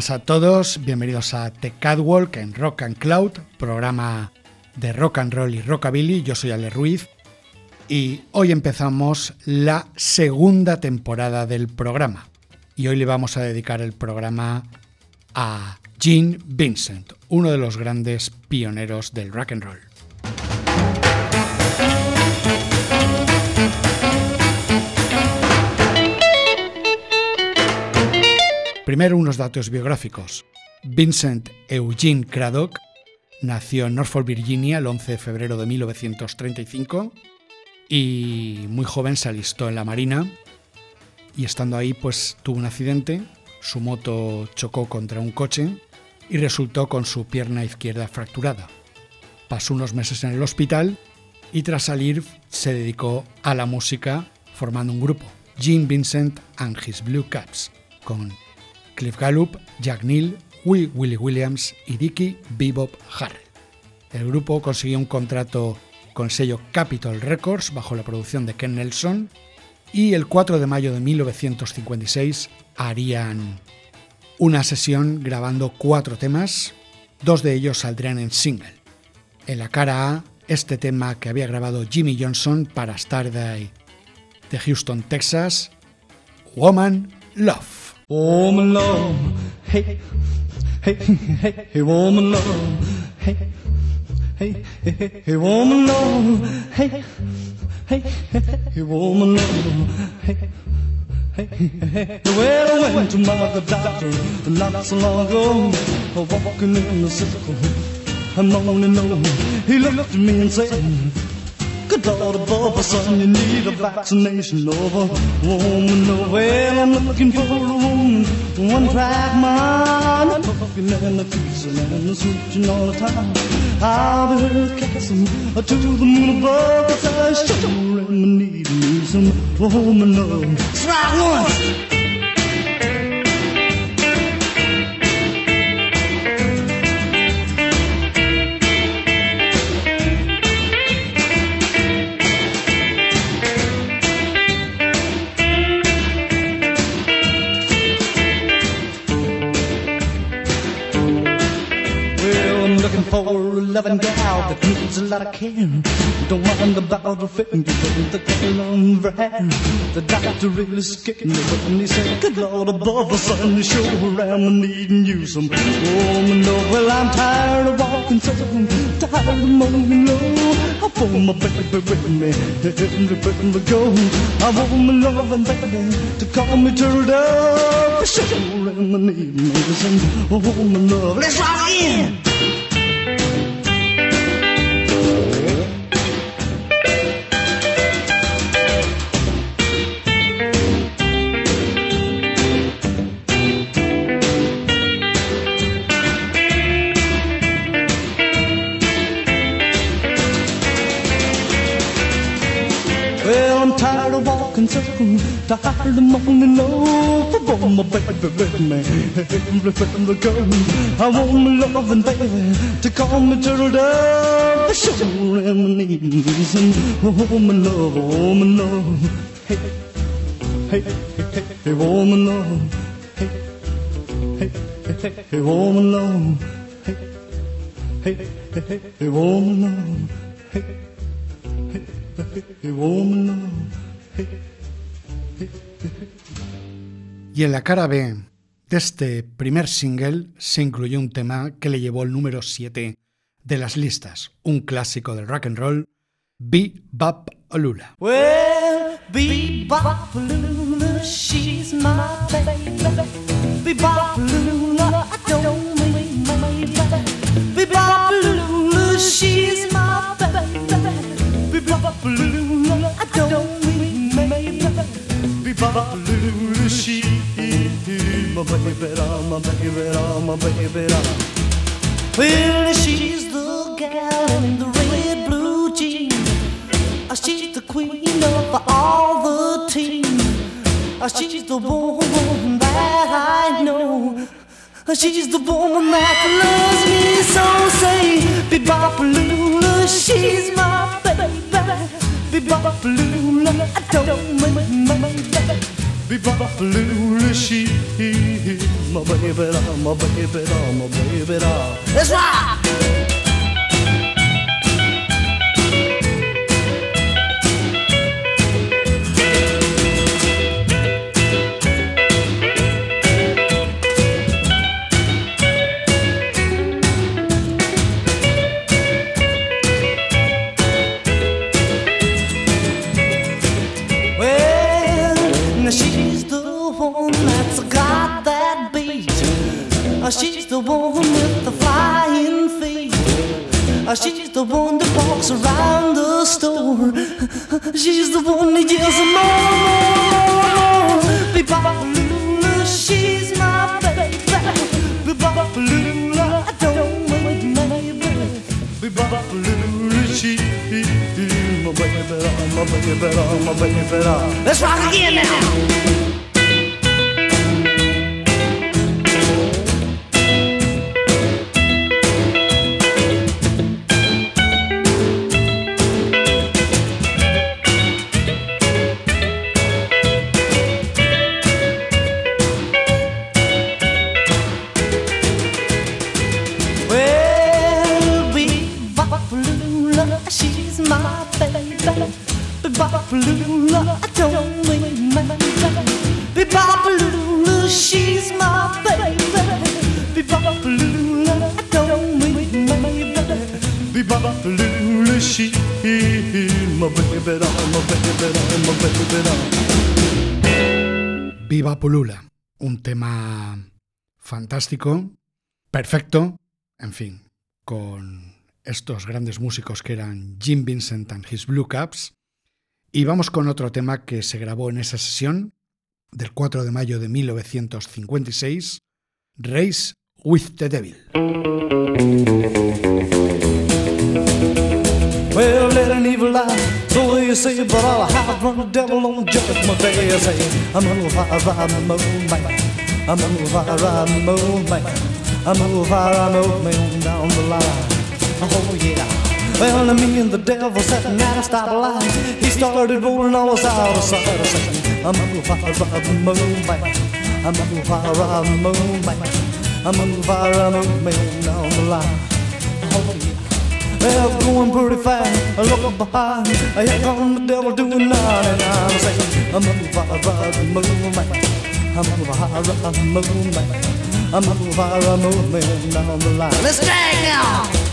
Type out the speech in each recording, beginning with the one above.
Buenas a todos, bienvenidos a The Catwalk en Rock and Cloud, programa de rock and roll y rockabilly. Yo soy Ale Ruiz y hoy empezamos la segunda temporada del programa. Y hoy le vamos a dedicar el programa a Gene Vincent, uno de los grandes pioneros del rock and roll. Primero unos datos biográficos. Vincent Eugene Craddock nació en Norfolk, Virginia, el 11 de febrero de 1935 y muy joven se alistó en la Marina y estando ahí pues tuvo un accidente, su moto chocó contra un coche y resultó con su pierna izquierda fracturada. Pasó unos meses en el hospital y tras salir se dedicó a la música formando un grupo, Gene Vincent and His Blue Caps, con Cliff Gallup, Jack Neal, Will Willie Williams y Dickie Bebop Harrell. El grupo consiguió un contrato con el sello Capitol Records bajo la producción de Ken Nelson y el 4 de mayo de 1956 harían una sesión grabando cuatro temas, dos de ellos saldrían en single. En la cara A, este tema que había grabado Jimmy Johnson para Starday de Houston, Texas, Woman Love. Woman love, hey, hey, hey, hey, woman love, hey, hey, hey, hey, woman love, hey, hey, hey, woman love, hey. Hey, hey, well, I went to my doctor not so long ago, walking in the circle. I'm only know he looked at me and said, Good Lord above, son, you need a vaccination of a woman. Oh, well, I'm looking for a woman, one track mind, talking and a kissing and a switching all the time. I'll be her kissing to the moon above, cause I sure am needing me some woman love. That's right, that of care. Don't mind the finger, the girl on her hand. The doctor really scared me when he said, Good Lord above, son, you sure am needing you some. Oh, well, I'm tired of walking so, tired of moaning low. I want my baby with me, everywhere we go. I want my loving baby to call me turned up. Sure am needing some woman love. Let's rock in! Tired of morning love. I want my baby with me everywhere we go. I want my loving baby to call me turtle dove. I sure am needing some woman love, woman love. Hey, hey, hey, hey, hey, woman love. Hey, hey, hey, hey, hey, woman love. Hey, hey, hey, hey, hey, woman love. Hey, hey, hey, woman, hey, Y en la cara B de este primer single se incluyó un tema que le llevó el número 7 de las listas, un clásico del rock and roll, Bebop Lula. Well, Bebop Lula, she's my baby. Bebop Lula, I don't mean my baby. Bebop Lula, she's my baby. Bebop Lula, I don't. Lula, she my baby, my baby, my baby. Well, she's the gal in the red blue jeans. Uh, She's the queen of all the team. Uh, She's the woman that I know. Uh, She's the woman that loves me so. Say, Be-Bop-A-Lula, she's my baby. Be-Bop-A-Lula, I don't mean my baby. Bebop Lula, she my baby, my baby, my baby. Let's rock! Viva Pulula, un tema fantástico, perfecto, en fin, con estos grandes músicos que eran Jim Vincent and His Blue Caps. Y vamos con otro tema que se grabó en esa sesión del 4 de mayo de 1956, Race with the Devil. You say but I'll have run the devil on judgment day. I say, I'm gonna fire ride the moon, man. I'm gonna fire ride the moon, man. I'm gonna fire ride the moon down the line. Oh, yeah. Well, me and the devil sitting at a stoplight. He started rolling all us out of sight. I said, I'm gonna fire ride the moon, man. I'm gonna fire ride the moon, man. I'm gonna fire ride the moon down the line. Oh, yeah. Well, going pretty fast. I look behind. Here come the devil doing 99. I'm saying, I'm gonna fire the moon, man. I'm gonna fire the moon, man. I'm gonna fire moon, man, down the line. Let's drag now.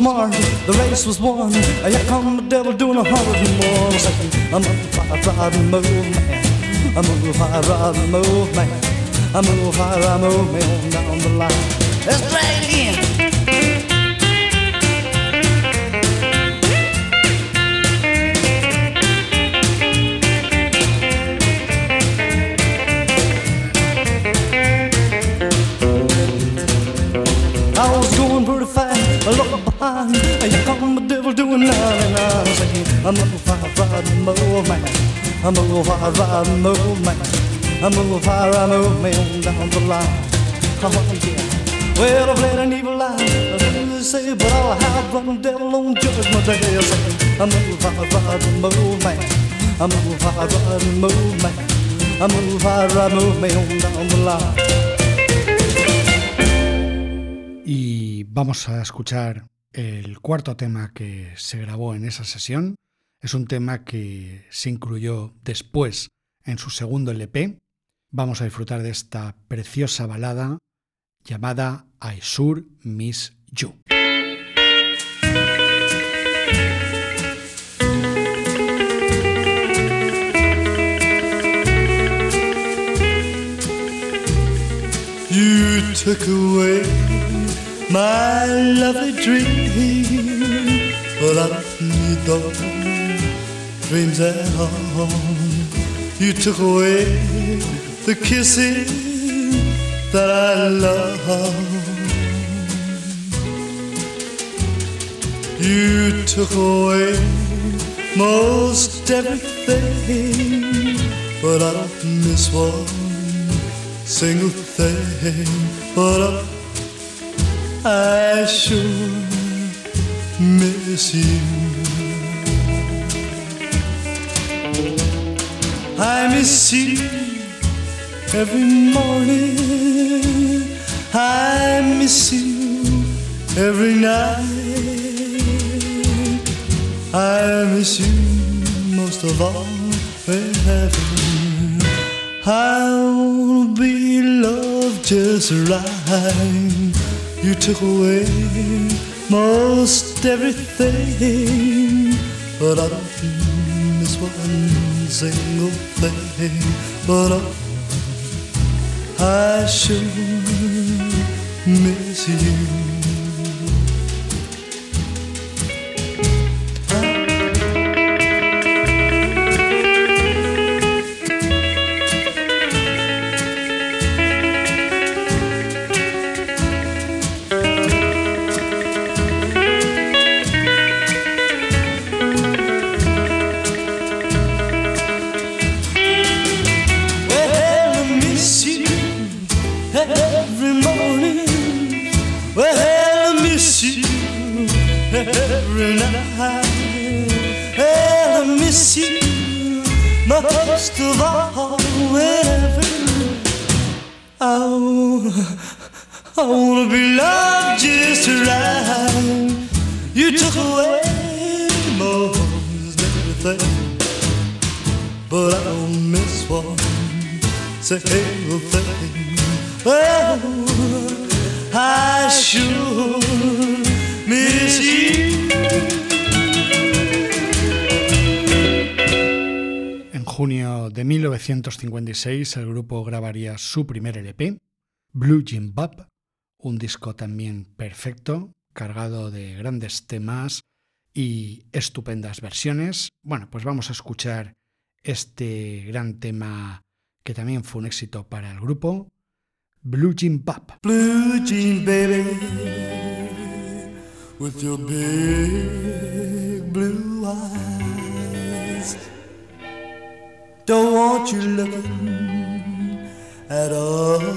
Smart, the race was won. Here come the devil doing a hundred and more. I'm saying, I'm gonna ride the moon, man. I'm gonna fire ride the moon, man. I'm gonna fire ride moon, man, down the line. Let's drag it again. I'm gonna fire ride the moon, man. I'm gonna fire ride the moon, man. I'm gonna fire ride the moon, man, down the line. Oh, yeah. Well, I've let an evil lie they say, but I'll have run devil on judgment day. I say, I move, I ride, and move, man. I move, I ride, and move, man. I move, I ride, move me on down the line. Y vamos a escuchar el cuarto tema que se grabó en esa sesión. Es un tema que se incluyó después en su segundo LP. Vamos a disfrutar de esta preciosa balada llamada I Miss You. Dreams at home. You took away the kisses that I love. You took away most everything, but I don't miss one single thing. But I, I sure miss you. I miss you every morning. I miss you every night. I miss you most of all in heaven. I wanna be loved just right. You took away most everything, but I don't single thing. But I, I sure miss you. Miss you most of all. Whenever I, I wanna be loved just right. You took away most everything but I don't miss one single thing. Well, I sure miss you. Junio de 1956 el grupo grabaría su primer LP, Blue Jim Bob, un disco también perfecto, cargado de grandes temas y estupendas versiones. Bueno, pues vamos a escuchar este gran tema que también fue un éxito para el grupo, Blue Jim Bob. Blue jean baby, with your big blue eyes. Don't want you looking at other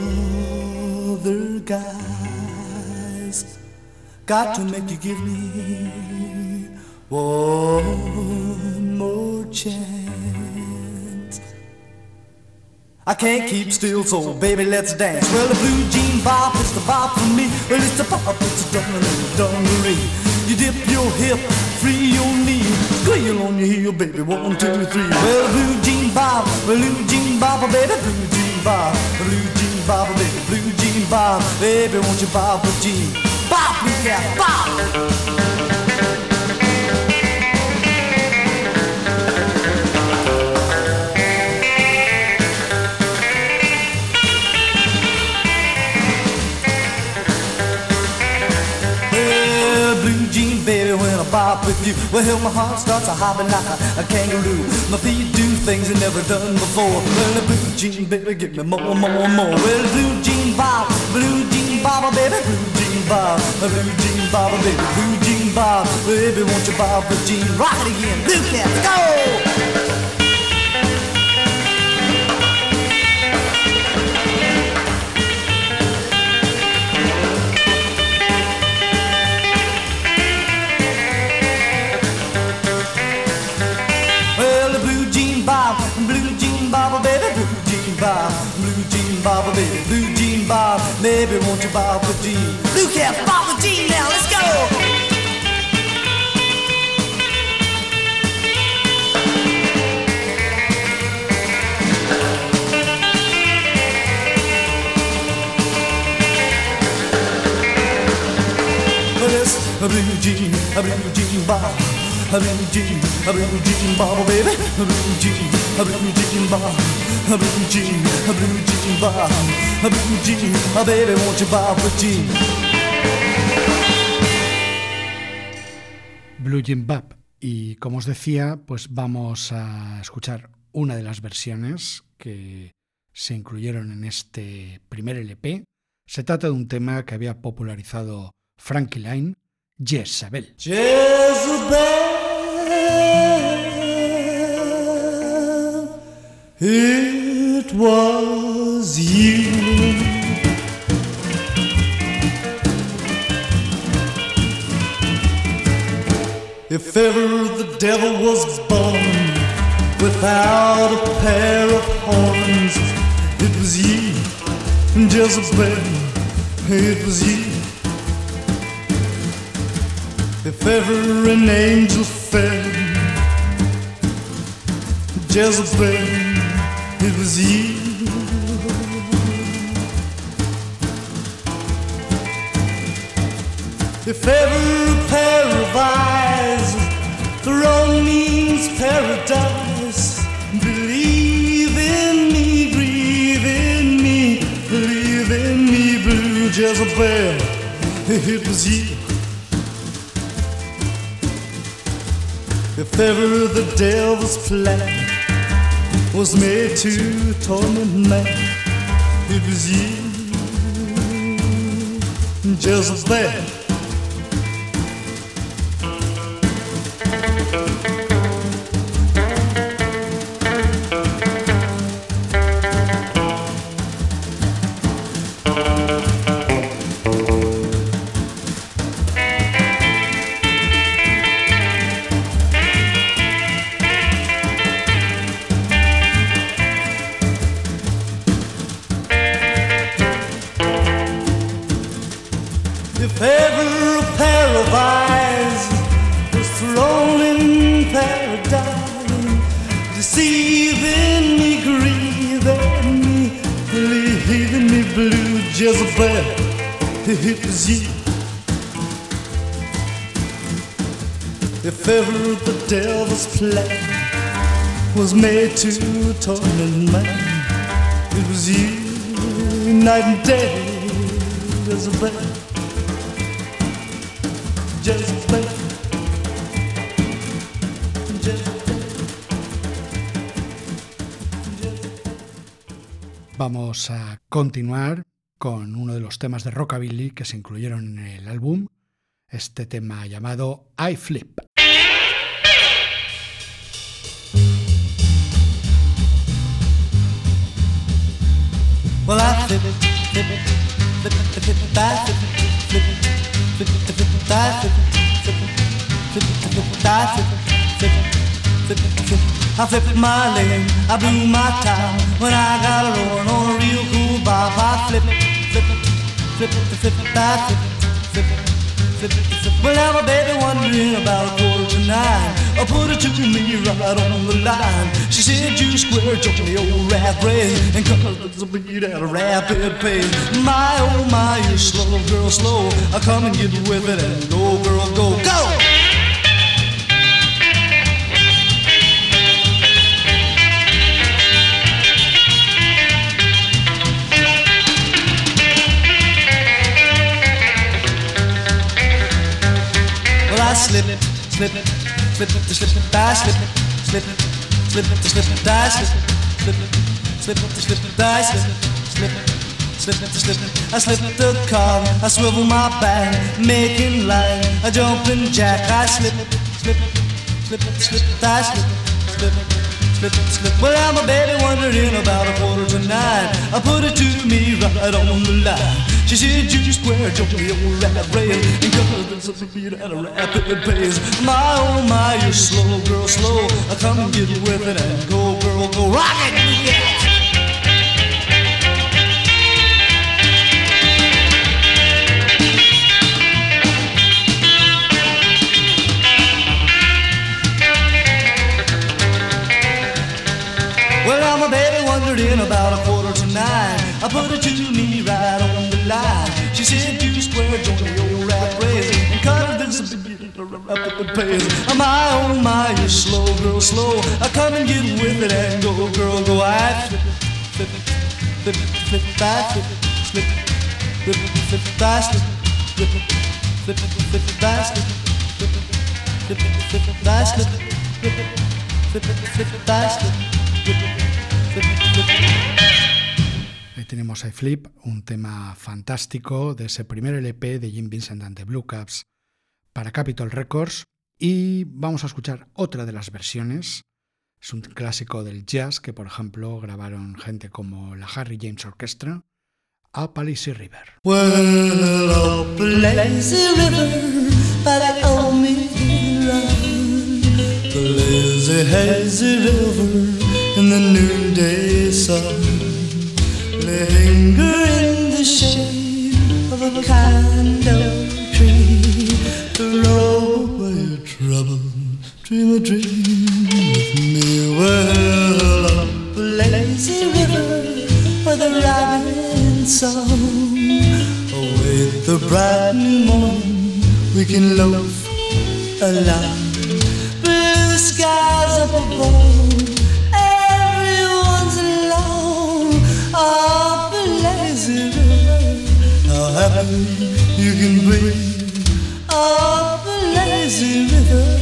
guys. Got to make you give me one more chance. I can't keep still, so baby, let's dance. Well, the blue jean bop is the bop for me. Well, it's the bop, it's the dungaree, dungaree. You dip your hip, free your knee, squeal on your heel, baby. One, two, three. Well, blue jean bop, blue jean bop, baby, blue jean bop, blue jean bop, baby, blue jean bop, baby, won't you bop a jean? Bop, blue cat, bop. Well, blue jean baby, when I bop with you, well, my heart starts a hopping like a, kangaroo. My feet do things I never done before. Well, the blue jean baby, give me more, more, more. Well, blue jean bop, blue jean bop, baby, blue jean bop, blue jean bop, baby, blue jean bop, baby, won't you bop a jean? It again, blue cat, go! Bob, baby, blue jean bob, Maybe won't you bob with jean? Blue cap, bob with jean now, let's go! Yes, a blue jean, a blue jean bob, a blue jean, a blue jean bob, baby, a blue jean, a blue jean bob, a blue jean, a blue jean bob, a blue jean, a baby, won't you bob with jean? Blue Jean Bap. Y como os decía, pues vamos a escuchar una de las versiones que se incluyeron en este primer LP. Se trata de un tema que había popularizado Frankie Line, Jezabel. Jezebel, it was you. If ever the devil was born without a pair of horns, it was you, Jezebel, it was you. If ever an angel fell, Jezebel, it was you. If ever a pair of eyes throne means paradise, believe in me, breathe in me, believe in me, blue Jezebel, it was you. If ever the devil's plan was made to torment man, it was you, just Jezebel. Was made to it was you, night and day. Vamos a continuar con uno de los temas de rockabilly que se incluyeron en el álbum, este tema llamado I Flip. Well, I flip flip flip flip it, I flip flip flip flip it, I flip flip flip flip it, I flip flip flip flip. I flipped my lane, I blew my top when I got a rolling on a real cool bop. I flip flip flip flip it, I flip flip Well, now my baby wondering about a quarter to nine. I put it to me right on the line. She said, You square jump the old oh, rat brain and cause the beat at a rapid pace. My oh my, you slow girl, slow. I come and get with it and go, girl, go, go. Slip slip slip to slip it, I slip slip slip to slip I slip slip slip to slip I slip slip slip to slip. I slip the car, I swivel my back, making line, a jumping jack. I slip slip slip slip I slip slip. Slip slip. Well, I'm a baby wondering about a quarter to nine. I put it to me right on the line. She said, you square, jump the old rat race. And there's a beat at a rapid pace. My, oh my, you're slow, girl, slow. Come get with it and go, girl, go. Rock it, wandered in about a quarter to nine. I put her to me right on the line. She said, two square, join the old rat race. And cut this rapid pace. My, oh my, you're slow, girl, slow. I come and get with it and go, girl, go. I flip, flip, flip, flip, fast, flip, flip, flip, flip, fast, flip, flip, flip, fast, flip, flip, flip, fast, flip, flip, flip, fast, flip. Tenemos I Flip, un tema fantástico de ese primer LP de Jim Vincent and the Blue Caps para Capitol Records. Y vamos a escuchar otra de las versiones. Es un clásico del jazz que, por ejemplo, grabaron gente como la Harry James Orchestra a Palissy River. Well, lazy river run. The lazy, hazy river in the noonday sun. Linger in the shade of a kind old tree. Throw away your trouble, dream a dream with me. Well, up a lazy river where the robin song. Await the bright new morning, we can loaf along. Blue skies up above, happy you can be. Up a lazy river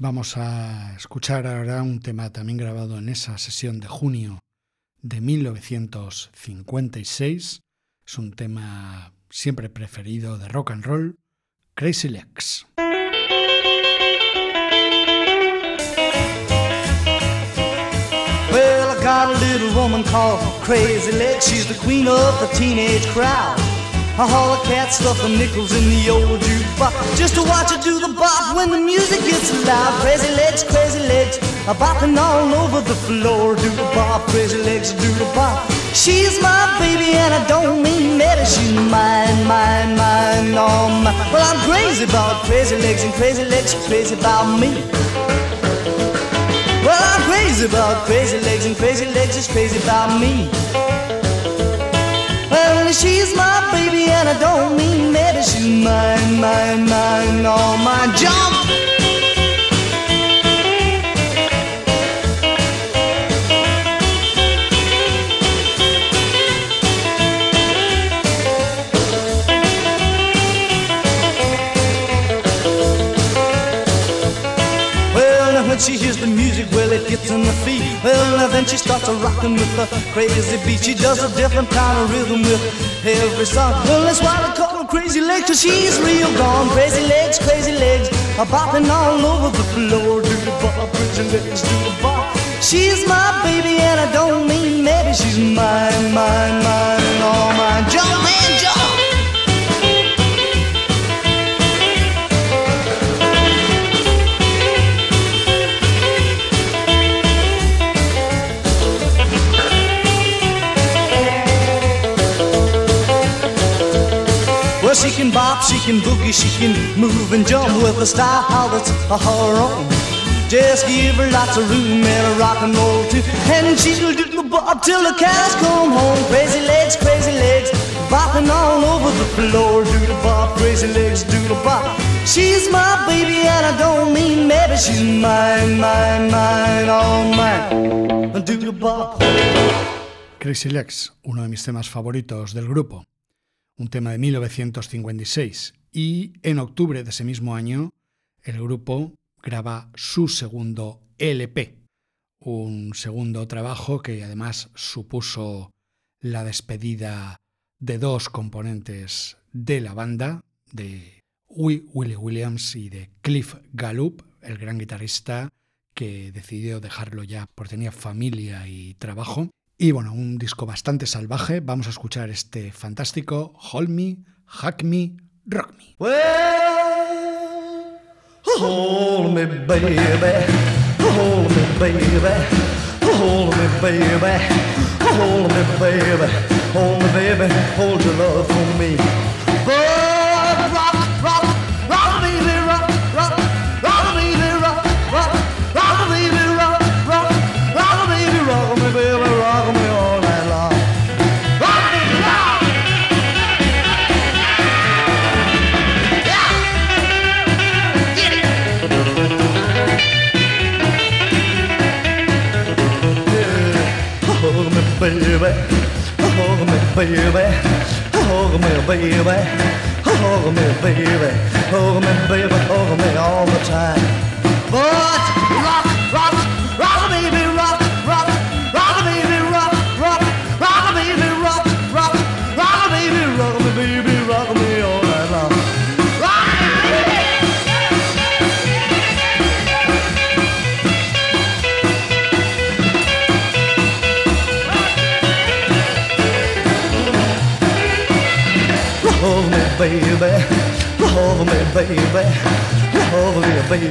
Vamos a escuchar ahora un tema también grabado en esa sesión de junio de 1956. Es un tema siempre preferido de rock and roll, Crazy Legs. Well, I got a little woman called Crazy Legs. She's the queen of the teenage crowd. I haul a cat, stuff the nickels in the old jukebox just to watch her do the bop when the music gets loud. Crazy legs, crazy legs, a bopping all over the floor. Do the bop, crazy legs, do the bop. She's my baby and I don't mean that. She's mine, mine, mine, all mine. Well, I'm crazy about crazy legs and crazy legs, crazy about me. Well, I'm crazy about crazy legs and crazy legs is crazy about me. Well, she's my baby and I don't mean maybe She's mine, mine, mine, all my Jump! It gets in the feet. Well, then she starts a rocking with the crazy beat. She does a different kind of rhythm with every song. Well, that's why they call her crazy legs, cause she's real gone. Crazy legs, crazy legs, a bopping all over the floor. Do the bop, crazy legs, do the bop. She's my baby, and I don't mean maybe she's mine, boogie, she can move and jump with a style that's her own. Just give her lots of room and a rock and roll too, and she'll do the bop till the cows come home. Crazy legs, crazy legs, bopping all over the floor. Do the bop, crazy legs, do the bop. She's my baby, and I don't mean maybe she's mine, mine, mine, all mine. Do the bop. Crazy Legs, uno de mis temas favoritos del grupo, un tema de 1956, y en octubre de ese mismo año el grupo graba su segundo LP, un segundo trabajo que además supuso la despedida de dos componentes de la banda, de Willie Williams y de Cliff Gallup, el gran guitarrista que decidió dejarlo ya porque tenía familia y trabajo. Y bueno, un disco bastante salvaje. Vamos a escuchar este fantástico Hold Me, Hack Me, Rock Me. Well, hold me, baby. Hold me, baby. Hold me, baby. Hold me, baby. Hold me, baby. Hold your love for me. Baby. Hold me, baby. Hold me, baby. Hold me, baby. Hold me all the time. But baby. Love me, baby. Love me, baby.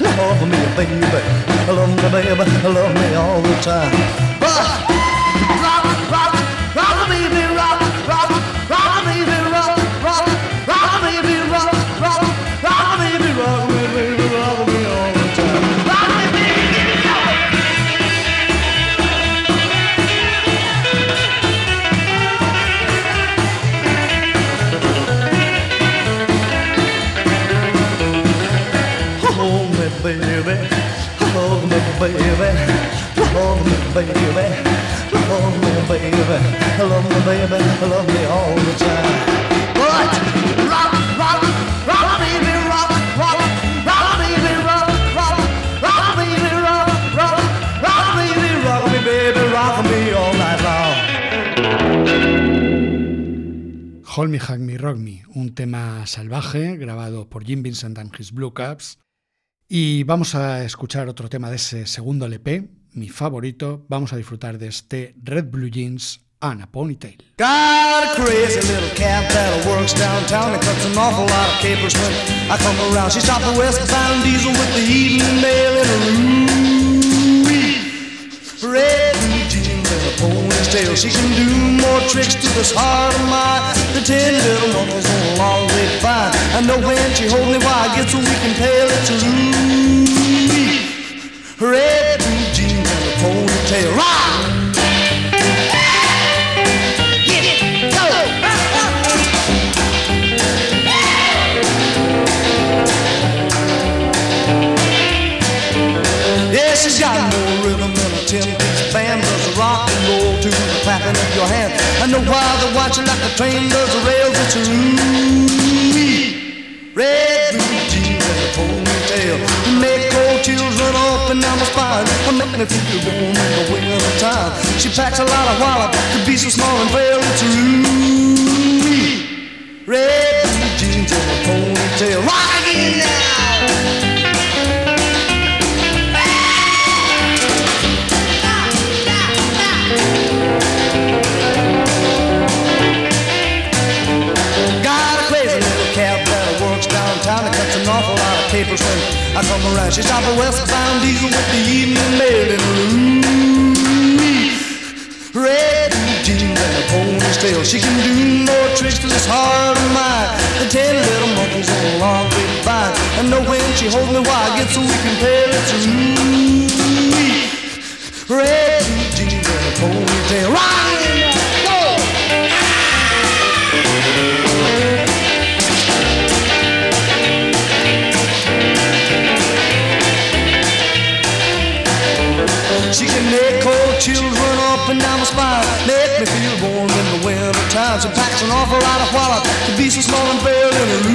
Love me, baby. Love me, baby. Love me all the time. Ah! Baby. Love. Hold Me, Hug Me, Rock Me, un tema salvaje grabado por Jim Vincent and His Blue Caps. Y vamos a escuchar otro tema de ese segundo LP, mi favorito. Vamos a disfrutar de este Red Blue Jeans and a Ponytail. Got a crazy little cat that works downtown and cuts an awful lot of capers when I come around. She stopped the westbound diesel with the evening mail in room. Red a ponytail. She can do more tricks to this heart of mine The ten little monkeys on a long way fine. I know when she holds me while I get so weak and pale, it's a Louis. Red blue jeans and a ponytail. Rock! She's got clapping of your hands. I know why they're watching like the train does the rails. It's a Louis. Red blue jeans and a ponytail. You make cold chills run up and down my spine. I make me feel warm in the winter time. She packs a lot of wallop to be so small and frail. It's a Louis. red blue jeans and a ponytail. Rock I come around. She's out the westbound diesel with the evening mail and Louis. Red jeans and a ponytail. She can do more tricks to this heart of mine than ten little monkeys on a long grapevine. And know when she holds me while I get so weak and pale, it's Louis. Red jeans and a ponytail. Right! Time. She packs an awful lot of wallet to be so small and frail in a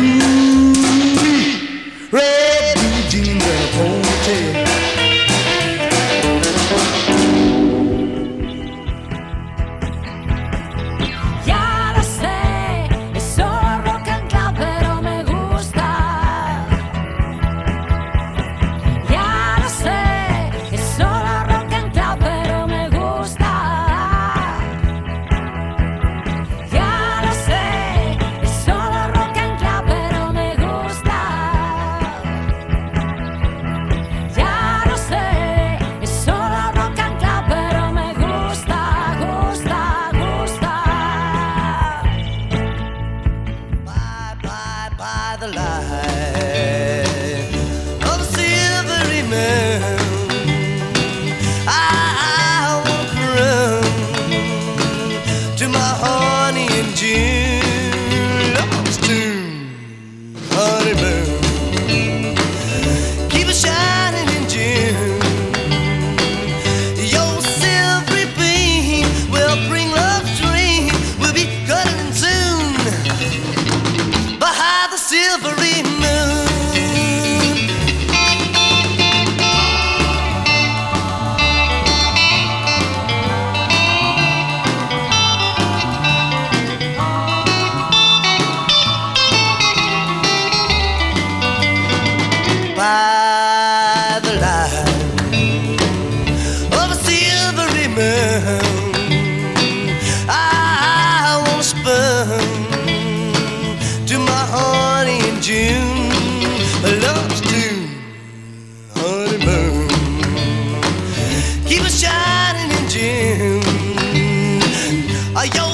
Uh,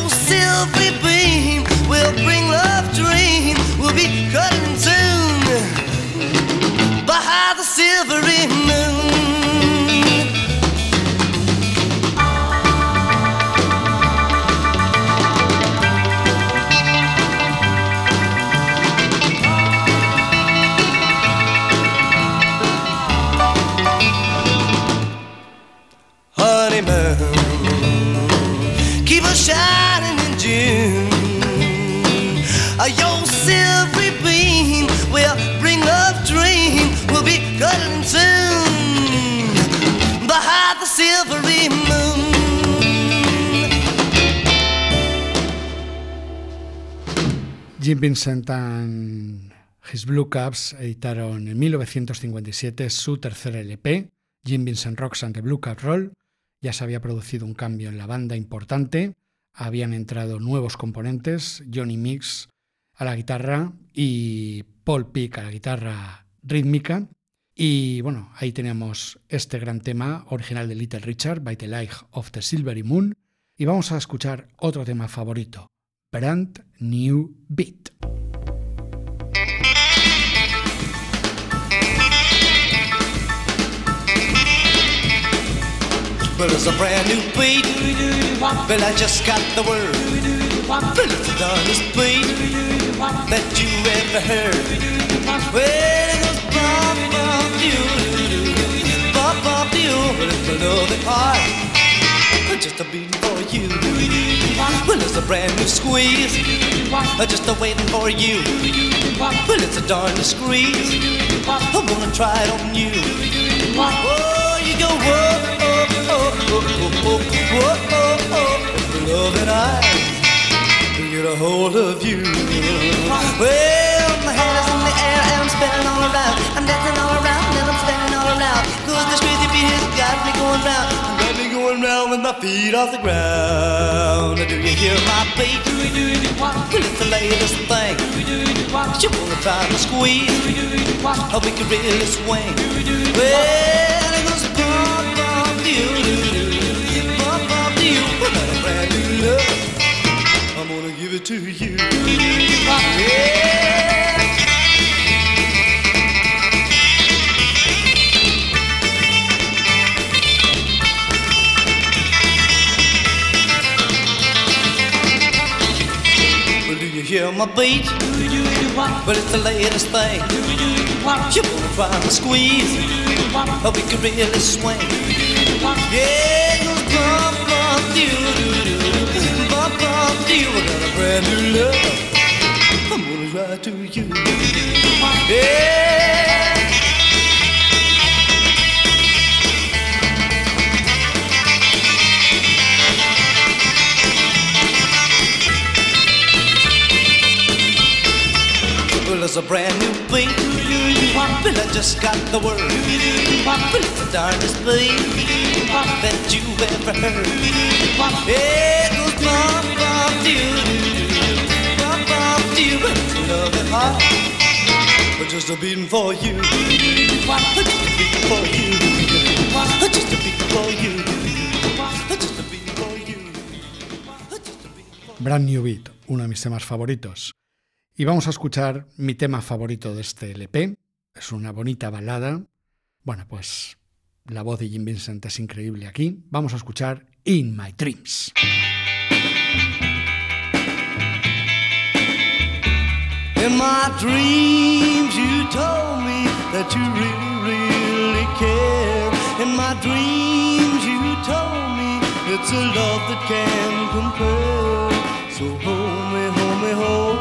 Jim Vincent and His Blue Caps editaron en 1957 su tercer LP, Jim Vincent Rocks and the Blue Cap Roll. Ya se había producido un cambio en la banda importante, habían entrado nuevos componentes, Johnny Mix a la guitarra y Paul Peak a la guitarra rítmica. Y bueno, ahí tenemos este gran tema original de Little Richard, By the Light of the Silvery Moon. Y vamos a escuchar otro tema favorito, Brand New Beat. Well, it's a brand new beat. Well, I just got the word. Well, it's the darndest beat that you ever heard. Well, it goes bump, bump, you, bump, bump, you. Well, it's a loving heart. Just a beat for you. Well, it's a brand new squeeze. Just a waiting for you. Well, it's a darndest squeeze. I wanna try it on you. Oh, you go whoa, oh, oh, oh, oh, oh, oh, oh, loving eyes. You get a hold of you. Well, my head is in the air and I'm spinning all around. I'm dancing all around and I'm spinning all around. Cause this crazy beat has got me going round. Got me going round with my feet off the ground. Do you hear my beat? Well, it's the latest thing. Do we do it? You wanna try to squeeze? How we can really swing? Well, it goes bump, bump, doo, doo, doo. Bump, bump, doo. Got a brand new love. I'm gonna give it to you. Yeah. Do you my beat? Well, it's the latest thing. You wanna try to squeeze? But we can really swing. Yeah, goes bump, bump, doo, doo, doo. Bump, bump, doo. I got a brand new love. I'm gonna try to you. Yeah. Brand New Beat, uno de mis temas favoritos. Y vamos a escuchar mi tema favorito de este LP. Es una bonita balada. Bueno, pues la voz de Jim Vincent es increíble aquí. Vamos a escuchar In My Dreams. In my dreams, you told me that you really, really care. In my dreams, you told me it's a love that can compare. So hold me, hold me, hold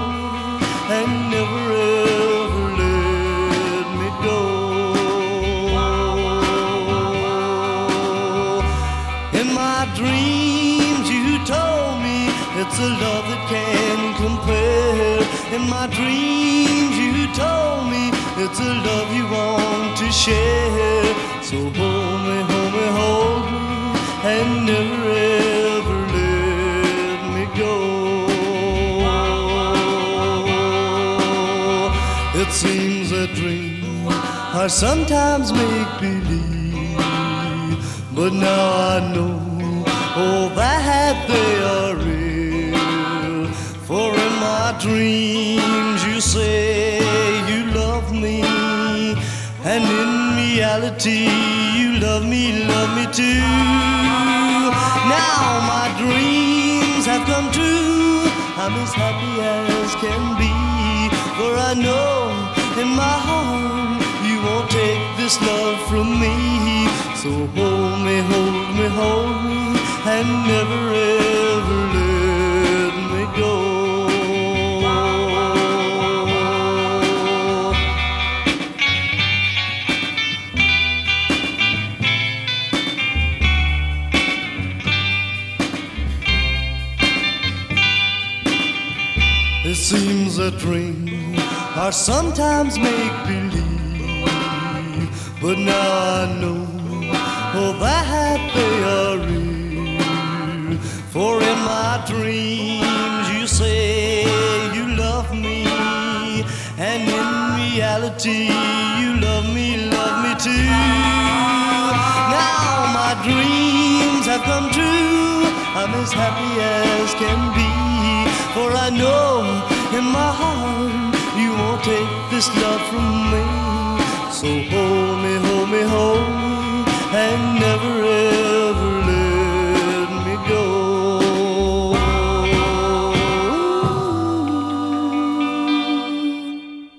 it's a love that can compare. In my dreams, you told me it's a love you want to share. So hold me, hold me, hold me, and never ever let me go. It seems a dream I sometimes make believe, but now I know, oh, that they are dreams you say you love me, and in reality you love me, love me too. Now my dreams have come true. I'm as happy as can be, for I know in my heart you won't take this love from me. So hold me, hold me, hold me, and never ever let I sometimes make believe, but now I know oh, that they are real. For in my dreams you say you love me, and in reality you love me, love me too. Now my dreams have come true. I'm as happy as can be, for I know in my heart So hold me, hold me, hold me, and never ever let me go.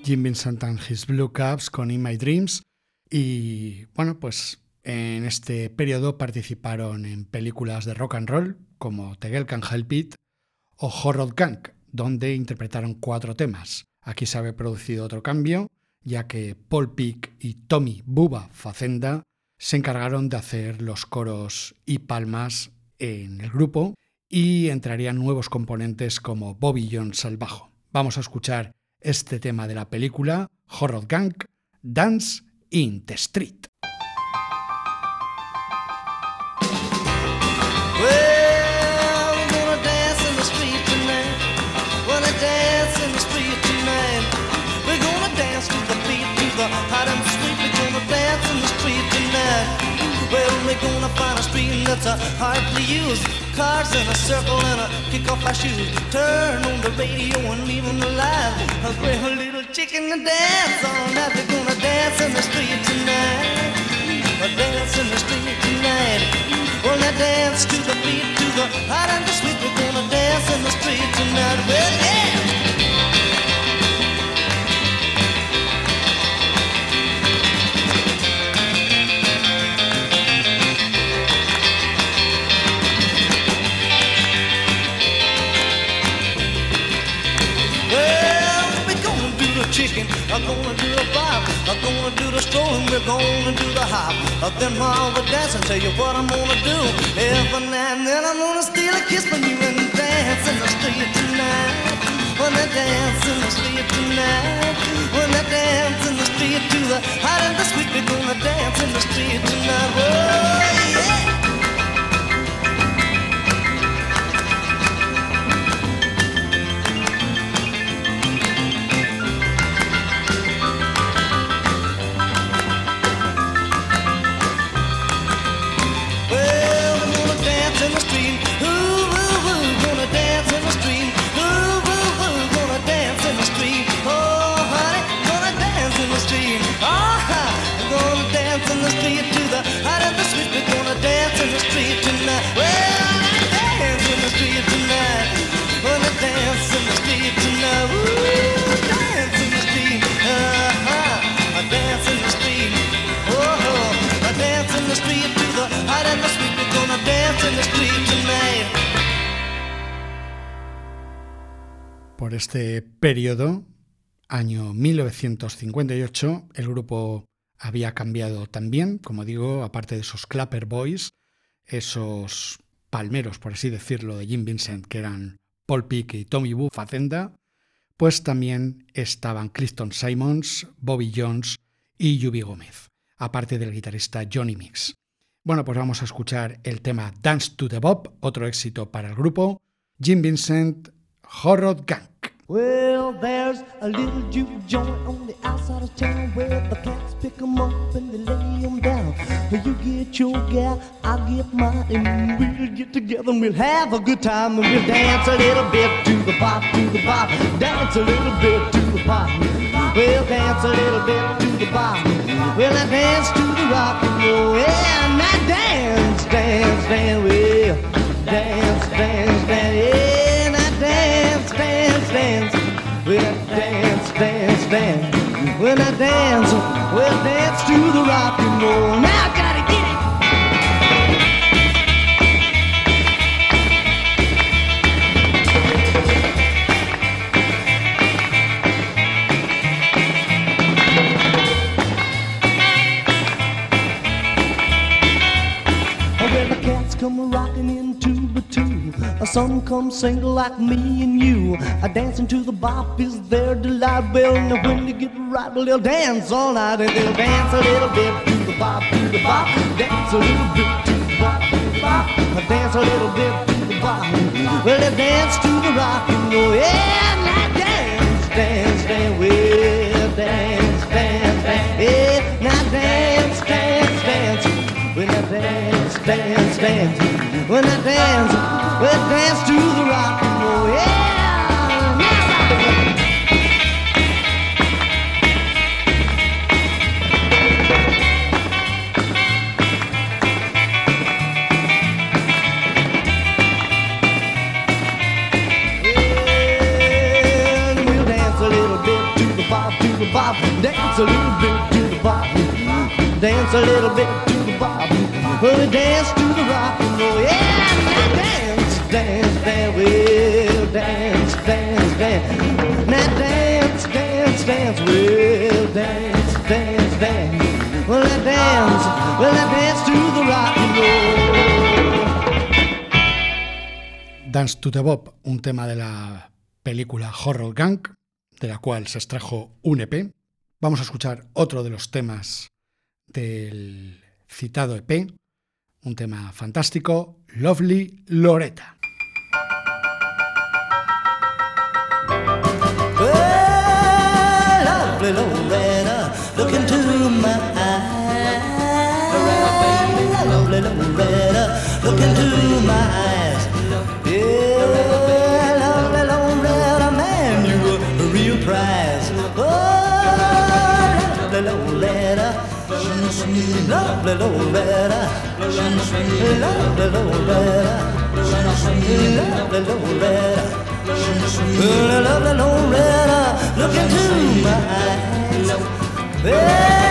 Jim Vincent and His Blue Caps con In My Dreams. Y bueno, pues en este periodo participaron en películas de rock and roll como The Girl Can Help It o Horror Gang, donde interpretaron cuatro temas. Aquí se había producido otro cambio, ya que Paul Pick y Tommy Buba Facenda se encargaron de hacer los coros y palmas en el grupo y entrarían nuevos componentes como Bobby Jones al bajo. Vamos a escuchar este tema de la película Horror Gang, Dance in the Street. That's a hard to use. Cars in a circle and a kick off our shoes. Turn on the radio and leave them alive. A great little chicken to dance all night. We're gonna dance in the street tonight. A dance in the street tonight. Wanna dance to the beat, to the hot and the sweet. We're gonna dance in the street tonight. Well, yeah. Gonna do the hop. Then while we're dancing, tell you what I'm gonna do. Every now and then I'm gonna steal a kiss from you and dance in the street tonight. Wanna dance in the street tonight. Wanna dance in the street to the hot and the sweet. We're gonna dance in the street tonight. Oh yeah. Por este periodo, año 1958, el grupo había cambiado también, como digo, aparte de esos Clapper Boys, esos palmeros, por así decirlo, de Jim Vincent, que eran Paul Peak y Tommy Boo Facenda, pues también estaban Clifton Simons, Bobby Jones y Yubi Gómez, aparte del guitarrista Johnny Mix. Bueno, pues vamos a escuchar el tema Dance to the Bob, otro éxito para el grupo, Jim Vincent, Horror Gang. Well, there's a little juke joint on the outside of town where the cats pick 'em up and they lay 'em down. You get your gal, I get mine, and we'll get together and we'll have a good time and we'll dance a little bit to the pop, to the pop, dance a little bit to the pop. We'll dance a little bit to the pop. We'll dance to the rock and roll. Yeah, and I dance, dance, dance, well, dance, dance, We'll dance, dance, dance. When I dance, we'll dance to the rock and roll. Now I gotta get it. When the cats come rocking into the two, some come single like me and you. A dancing to the bop is their delight. Well, now when they get right, well, they'll dance all night and they'll dance a little bit to the bop, to the bop. Dance a little bit to the bop, to the bop. Dance a little bit to the bop. Well, they'll dance to the rock and roll. Yeah, now dance, dance, dance. Well, dance, dance, dance. Yeah, now dance, dance, dance. When I dance, dance, dance. When I dance, we'll dance to the rock and roll. Yeah. Dance a little bit to the bop. Dance a little bit to the bop. Dance a little bit to the bop. Well, we dance to dance to the Bob, un tema de la película Horror Gang, de la cual se extrajo un EP. Vamos a escuchar otro de los temas del citado EP, un tema fantástico, Lovely Loretta. lovely little red eye. Lovely little red eye. Lovely little red eye. Lovely little red eye. Look into my eyes.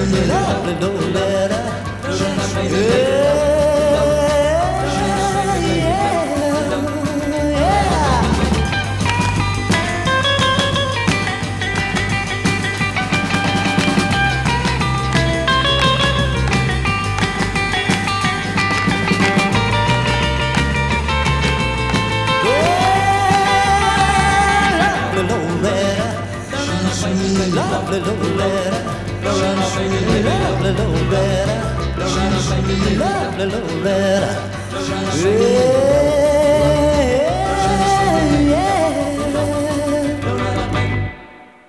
Everybody knows better. Yeah.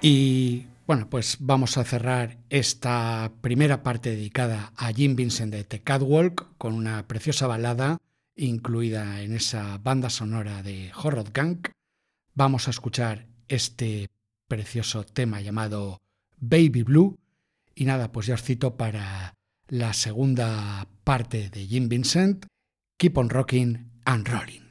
Y bueno, pues vamos a cerrar esta primera parte dedicada a Jim Vincent de The Catwalk con una preciosa balada incluida en esa banda sonora de Horror Gang. Vamos a escuchar este precioso tema llamado Baby Blue. Y nada, pues ya os cito para la segunda parte de Jim Vincent, Keep on Rocking and Rolling.